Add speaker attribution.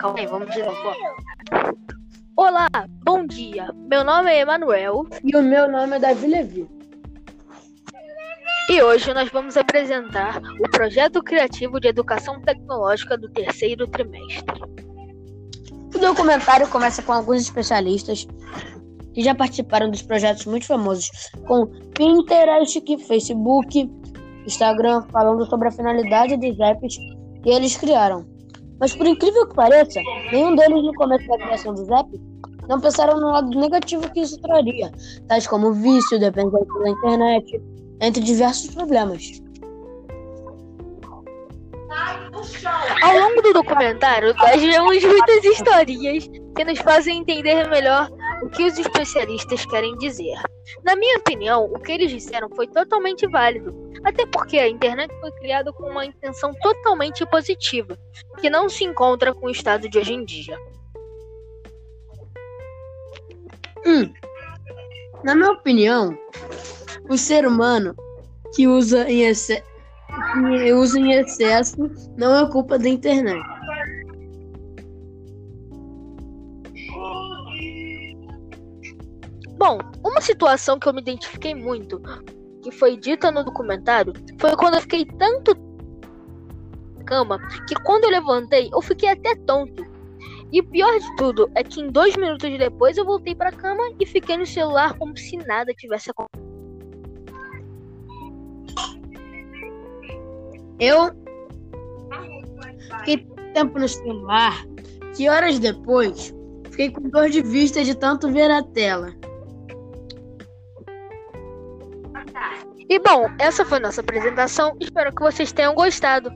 Speaker 1: Calma aí, vamos de novo. Olá, bom dia. Meu nome é Emanuel.
Speaker 2: E o meu nome é Davi Levi.
Speaker 1: E hoje nós vamos apresentar o projeto criativo de educação tecnológica do terceiro trimestre.
Speaker 2: O documentário começa com alguns especialistas que já participaram dos projetos muito famosos, com Pinterest, Facebook, Instagram, falando sobre a finalidade dos apps que eles criaram. Mas por incrível que pareça, nenhum deles no começo da criação dos apps não pensaram no lado negativo que isso traria, tais como vício, dependência da internet, entre diversos problemas.
Speaker 1: Ao longo do documentário, nós vemos muitas historinhas que nos fazem entender melhor o que os especialistas querem dizer. Na minha opinião, o que eles disseram foi totalmente válido, até porque a internet foi criada com uma intenção totalmente positiva, que não se encontra com o estado de hoje em dia.
Speaker 2: Hum. Na minha opinião, o ser humano que usa em, que usa em excesso não é culpa da internet.
Speaker 1: Bom, uma situação que eu me identifiquei muito, que foi dita no documentário, foi quando eu fiquei tanto cama que quando eu levantei eu fiquei até tonto. E pior de tudo é que em dois minutos depois eu voltei para cama e fiquei no celular como se nada tivesse acontecido.
Speaker 2: Eu fiquei tempo no celular que horas depois fiquei com dor de vista de tanto ver a tela.
Speaker 1: E bom, essa foi nossa apresentação. Espero que vocês tenham gostado.